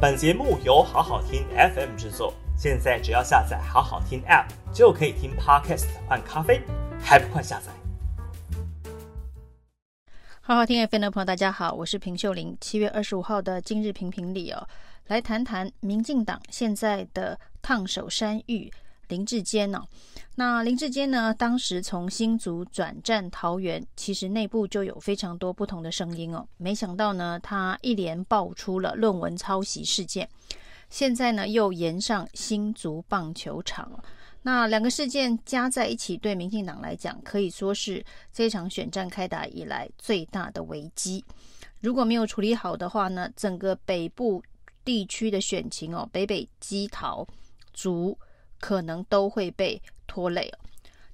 本节目由好好听 FM 制作，现在只要下载好好听 App 就可以听 Podcast 换咖啡，还不快下载？好好听 FM 的朋友，大家好，我是平秀玲。七月二十五号的今日评评里哦，来谈谈民进党现在的烫手山芋林志坚呢、哦。那林志坚呢，当时从新竹转战桃园，其实内部就有非常多不同的声音哦。没想到呢，他一连爆出了论文抄袭事件，现在呢又延上新竹棒球场。那两个事件加在一起，对民进党来讲，可以说是这场选战开打以来最大的危机。如果没有处理好的话呢，整个北部地区的选情哦，北北基桃竹可能都会被拖累。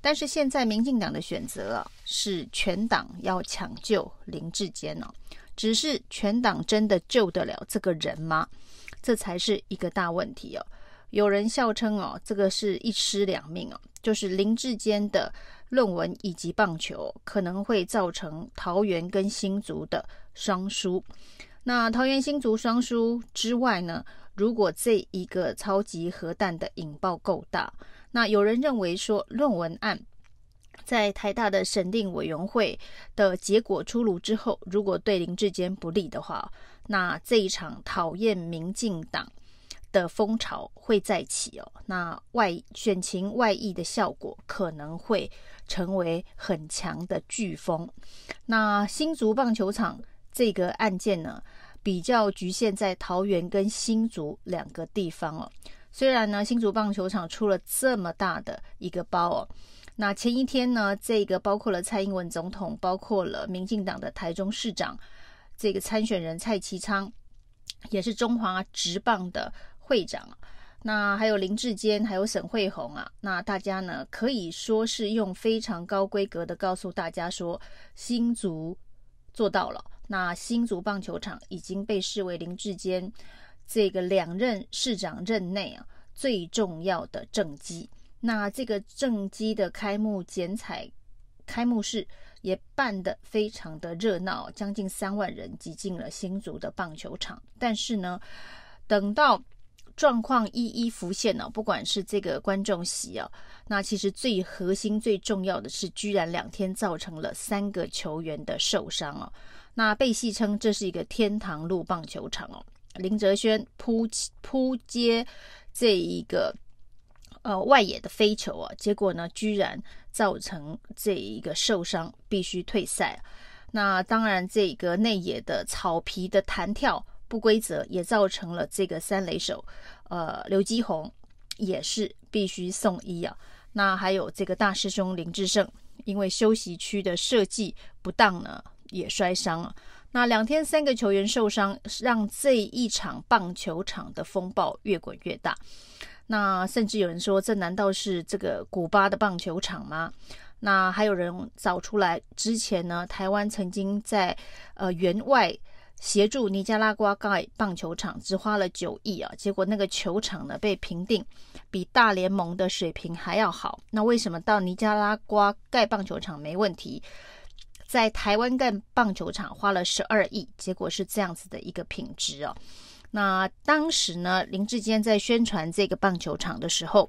但是现在民进党的选择啊，是全党要抢救林志坚哦，只是全党真的救得了这个人吗？这才是一个大问题哦。有人笑称哦，这个是一尸两命哦，就是林志坚的论文以及棒球可能会造成桃园跟新竹的双输。那桃园新竹双输之外呢，如果这一个超级核弹的引爆够大，那有人认为说论文案在台大的审定委员会的结果出炉之后，如果对林志坚不利的话，那这一场讨厌民进党的风潮会再起哦，那外选情外溢的效果可能会成为很强的飓风。那新竹棒球场这个案件呢，比较局限在桃园跟新竹两个地方哦。虽然呢，新竹棒球场出了这么大的一个包哦，那前一天呢，这个包括了蔡英文总统，包括了民进党的台中市长，这个参选人蔡其昌，也是中华职棒的。会长，那还有林志坚，还有沈慧虹啊，那大家呢可以说是用非常高规格的告诉大家说，新竹做到了。那新竹棒球场已经被视为林志坚这个两任市长任内啊最重要的政绩。那这个政绩的开幕剪彩开幕式也办得非常的热闹，将近三万人挤进了新竹的棒球场。但是呢，等到状况一一浮现呢，不管是这个观众席啊，那其实最核心、最重要的是，居然两天造成了三个球员的受伤哦。那被戏称这是一个天堂路棒球场哦。林哲轩扑扑接这一个呃外野的飞球啊，结果呢，居然造成这一个受伤，必须退赛。那当然，这个内野的草皮的弹跳。不规则也造成了这个三垒手，呃，刘基宏也是必须送医啊。那还有这个大师兄林志胜，因为休息区的设计不当呢，也摔伤了。那两天三个球员受伤，让这一场棒球场的风暴越滚越大。那甚至有人说，这难道是这个古巴的棒球场吗？那还有人找出来，之前呢，台湾曾经在呃援外。协助尼加拉瓜盖棒球场只花了九亿啊，结果那个球场呢被评定比大联盟的水平还要好。那为什么到尼加拉瓜盖棒球场没问题，在台湾盖棒球场花了十二亿，结果是这样子的一个品质哦。那当时呢，林志坚在宣传这个棒球场的时候，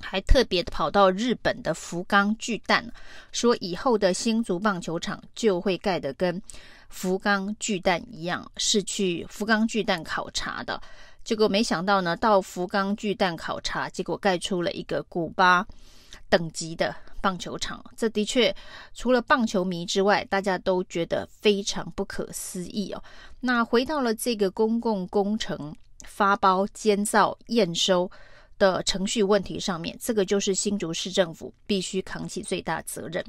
还特别跑到日本的福冈巨蛋，说以后的新竹棒球场就会盖得跟。福冈巨蛋一样，是去福冈巨蛋考察的，结果没想到呢，到福冈巨蛋考察，结果盖出了一个古巴等级的棒球场。这的确除了棒球迷之外，大家都觉得非常不可思议哦。那回到了这个公共工程发包、监造、验收的程序问题上面，这个就是新竹市政府必须扛起最大责任。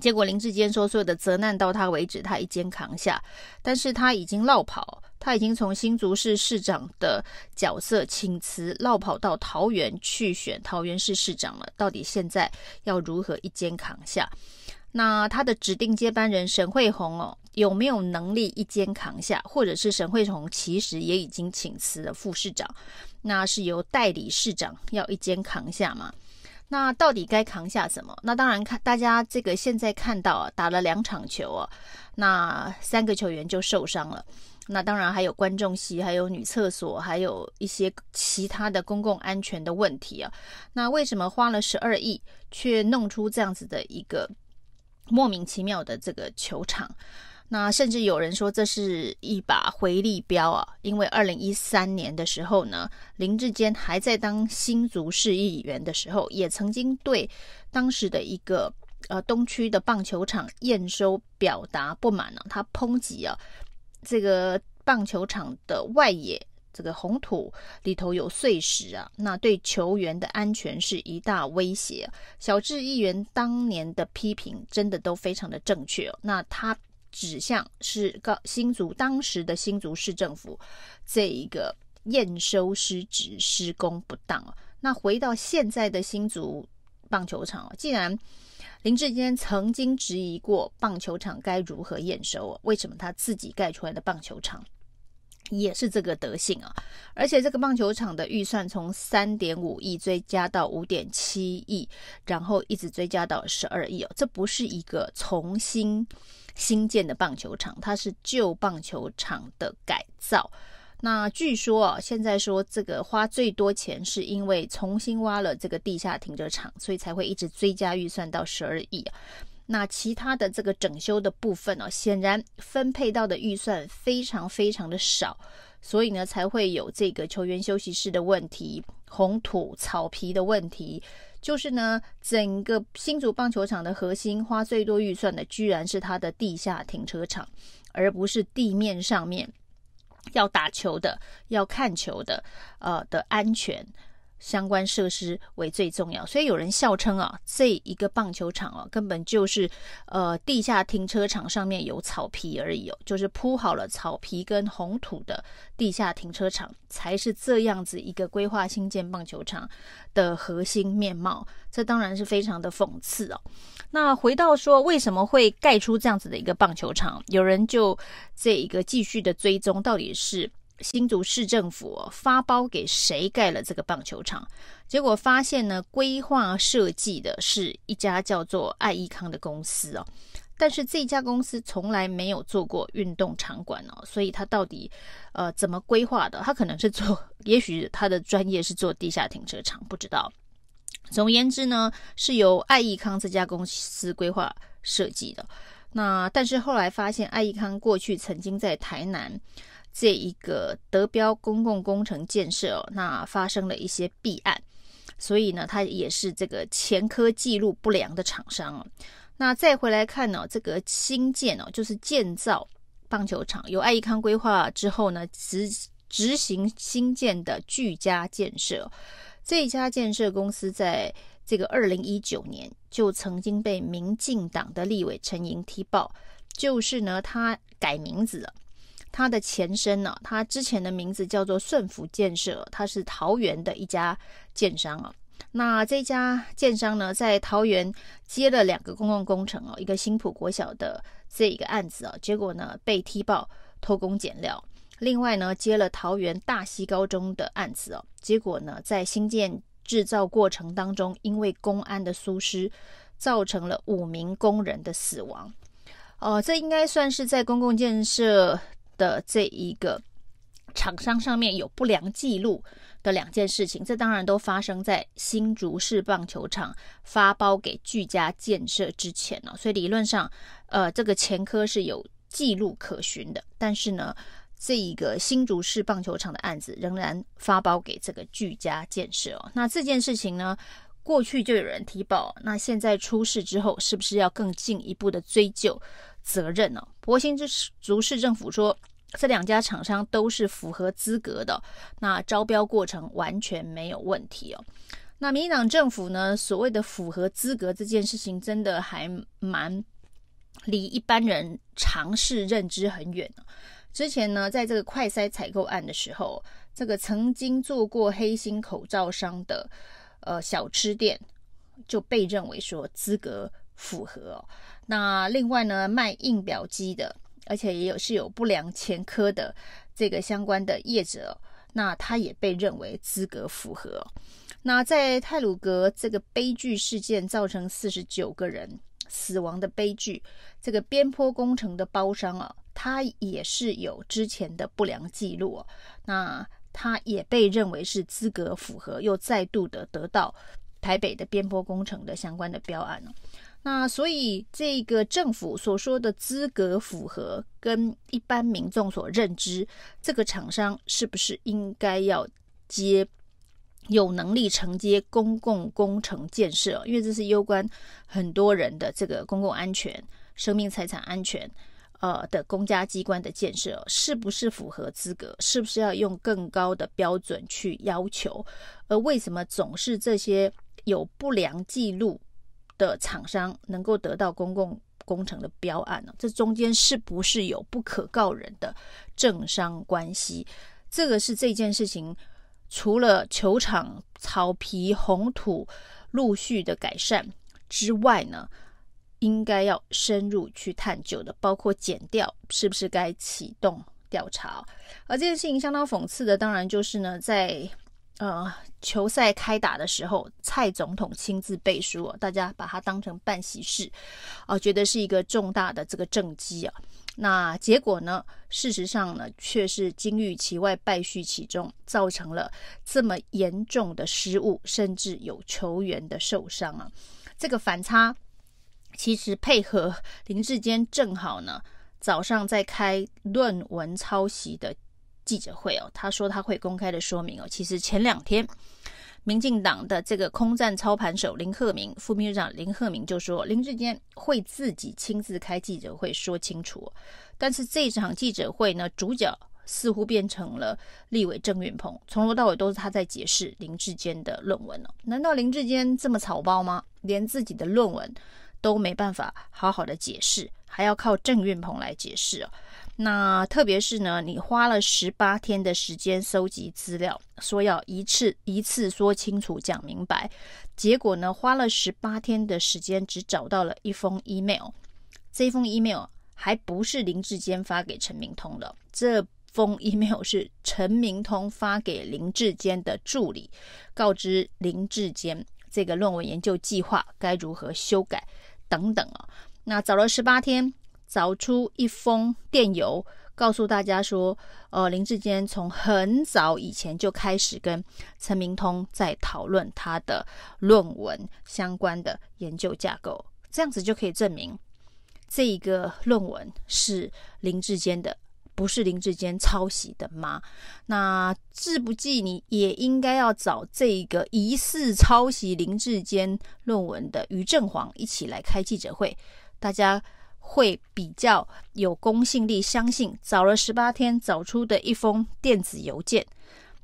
结果林志坚说，所有的责难到他为止，他一肩扛下。但是他已经落跑，他已经从新竹市市长的角色请辞，落跑到桃园去选桃园市市长了。到底现在要如何一肩扛下？那他的指定接班人沈慧红哦，有没有能力一肩扛下？或者是沈慧红其实也已经请辞了副市长，那是由代理市长要一肩扛下吗？那到底该扛下什么？那当然看大家这个现在看到啊，打了两场球啊，那三个球员就受伤了。那当然还有观众席，还有女厕所，还有一些其他的公共安全的问题啊。那为什么花了十二亿，却弄出这样子的一个莫名其妙的这个球场？那甚至有人说这是一把回力镖啊，因为二零一三年的时候呢，林志坚还在当新竹市议员的时候，也曾经对当时的一个呃东区的棒球场验收表达不满呢、他抨击啊这个棒球场的外野这个红土里头有碎石啊，那对球员的安全是一大威胁。小智议员当年的批评真的都非常的正确哦，那他。指向是高新竹当时的新竹市政府这一个验收失职、施工不当。那回到现在的新竹棒球场，既然林志坚曾经质疑过棒球场该如何验收，为什么他自己盖出来的棒球场也是这个德性啊？而且这个棒球场的预算从三点五亿追加到五点七亿，然后一直追加到十二亿哦，这不是一个重新。新建的棒球场，它是旧棒球场的改造。那据说啊，现在说这个花最多钱，是因为重新挖了这个地下停车场，所以才会一直追加预算到十二亿。那其他的这个整修的部分呢，显然分配到的预算非常非常的少，所以呢，才会有这个球员休息室的问题、红土草皮的问题。就是呢，整个新竹棒球场的核心花最多预算的，居然是它的地下停车场，而不是地面上面要打球的、要看球的，呃的安全。相关设施为最重要，所以有人笑称啊，这一个棒球场啊，根本就是呃地下停车场上面有草皮而已哦，就是铺好了草皮跟红土的地下停车场，才是这样子一个规划新建棒球场的核心面貌。这当然是非常的讽刺哦。那回到说，为什么会盖出这样子的一个棒球场？有人就这一个继续的追踪，到底是。新竹市政府发包给谁盖了这个棒球场？结果发现呢，规划设计的是一家叫做爱益康的公司哦。但是这家公司从来没有做过运动场馆哦，所以他到底呃怎么规划的？他可能是做，也许他的专业是做地下停车场，不知道。总而言之呢，是由爱益康这家公司规划设计的。那但是后来发现，爱益康过去曾经在台南。这一个德标公共工程建设哦，那发生了一些弊案，所以呢，它也是这个前科记录不良的厂商哦。那再回来看呢，这个新建哦，就是建造棒球场，由爱益康规划之后呢，执执行新建的巨佳建设，这家建设公司在这个二零一九年就曾经被民进党的立委陈莹踢爆，就是呢，他改名字了。它的前身呢，它之前的名字叫做顺福建设，它是桃园的一家建商啊。那这家建商呢，在桃园接了两个公共工程哦，一个新埔国小的这一个案子啊，结果呢被踢爆偷工减料。另外呢，接了桃园大溪高中的案子哦，结果呢在新建制造过程当中，因为工安的疏失，造成了五名工人的死亡。哦，这应该算是在公共建设。的这一个厂商上面有不良记录的两件事情，这当然都发生在新竹市棒球场发包给巨佳建设之前了，所以理论上，呃，这个前科是有记录可循的。但是呢，这一个新竹市棒球场的案子仍然发包给这个巨佳建设哦。那这件事情呢，过去就有人提报，那现在出事之后，是不是要更进一步的追究责任呢？不过新竹市政府说。这两家厂商都是符合资格的，那招标过程完全没有问题哦。那民进党政府呢，所谓的符合资格这件事情，真的还蛮离一般人常识认知很远。之前呢，在这个快筛采购案的时候，这个曾经做过黑心口罩商的呃小吃店就被认为说资格符合哦。那另外呢，卖印表机的。而且也有是有不良前科的这个相关的业者，那他也被认为资格符合。那在泰鲁格这个悲剧事件造成四十九个人死亡的悲剧，这个边坡工程的包商啊，他也是有之前的不良记录，那他也被认为是资格符合，又再度的得到台北的边坡工程的相关的标案。那所以这个政府所说的资格符合，跟一般民众所认知，这个厂商是不是应该要接有能力承接公共工程建设？因为这是攸关很多人的这个公共安全、生命财产安全，呃的公家机关的建设，是不是符合资格？是不是要用更高的标准去要求？而为什么总是这些有不良记录的厂商能够得到公共工程的标案呢？这中间是不是有不可告人的政商关系？这个是这件事情除了球场草皮红土陆续的改善之外呢，应该要深入去探究的，包括减掉是不是该启动调查。而这件事情相当讽刺的，当然就是呢，在。呃，球赛开打的时候，蔡总统亲自背书，哦，大家把它当成办喜事，啊，觉得是一个重大的这个政绩啊。那结果呢，事实上呢，却是金玉其外，败絮其中，造成了这么严重的失误，甚至有球员的受伤啊。这个反差，其实配合林志坚正好呢，早上在开论文抄袭的。记者会哦，他说他会公开的说明哦。其实前两天，民进党的这个空战操盘手林鹤明、副秘书长林鹤明就说，林志坚会自己亲自开记者会说清楚。但是这场记者会呢，主角似乎变成了立委郑运鹏，从头到尾都是他在解释林志坚的论文哦。难道林志坚这么草包吗？连自己的论文都没办法好好的解释，还要靠郑运鹏来解释哦？那特别是呢，你花了十八天的时间搜集资料，说要一次一次说清楚、讲明白，结果呢，花了十八天的时间，只找到了一封 email。这封 email 还不是林志坚发给陈明通的，这封 email 是陈明通发给林志坚的助理，告知林志坚这个论文研究计划该如何修改等等啊。那找了十八天。找出一封电邮，告诉大家说，呃，林志坚从很早以前就开始跟陈明通在讨论他的论文相关的研究架构，这样子就可以证明这一个论文是林志坚的，不是林志坚抄袭的吗？那志不济，你也应该要找这个疑似抄袭林志坚论文的于正煌一起来开记者会，大家。会比较有公信力，相信找了十八天找出的一封电子邮件，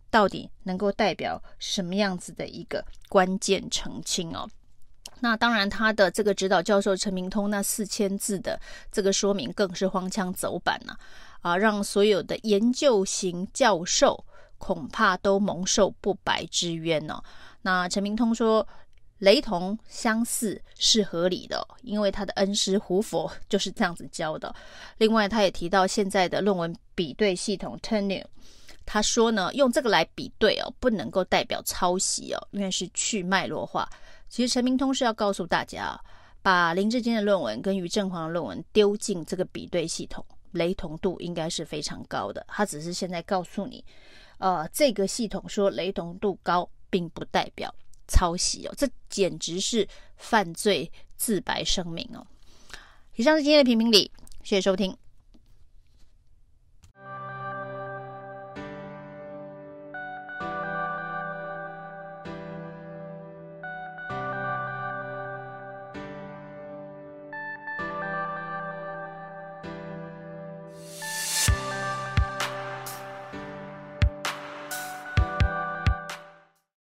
到底能够代表什么样子的一个关键澄清哦？那当然，他的这个指导教授陈明通那四千字的这个说明更是荒腔走板呐，啊，让所有的研究型教授恐怕都蒙受不白之冤哦。那陈明通说。雷同相似是合理的，因为他的恩师胡佛就是这样子教的。另外，他也提到现在的论文比对系统 Turnitin，他说呢，用这个来比对哦，不能够代表抄袭哦，因为是去脉络化。其实陈明通是要告诉大家，把林志坚的论文跟于正煌的论文丢进这个比对系统，雷同度应该是非常高的。他只是现在告诉你，呃，这个系统说雷同度高，并不代表。抄袭哦，这简直是犯罪自白声明哦。以上是今天的评评理，谢谢收听。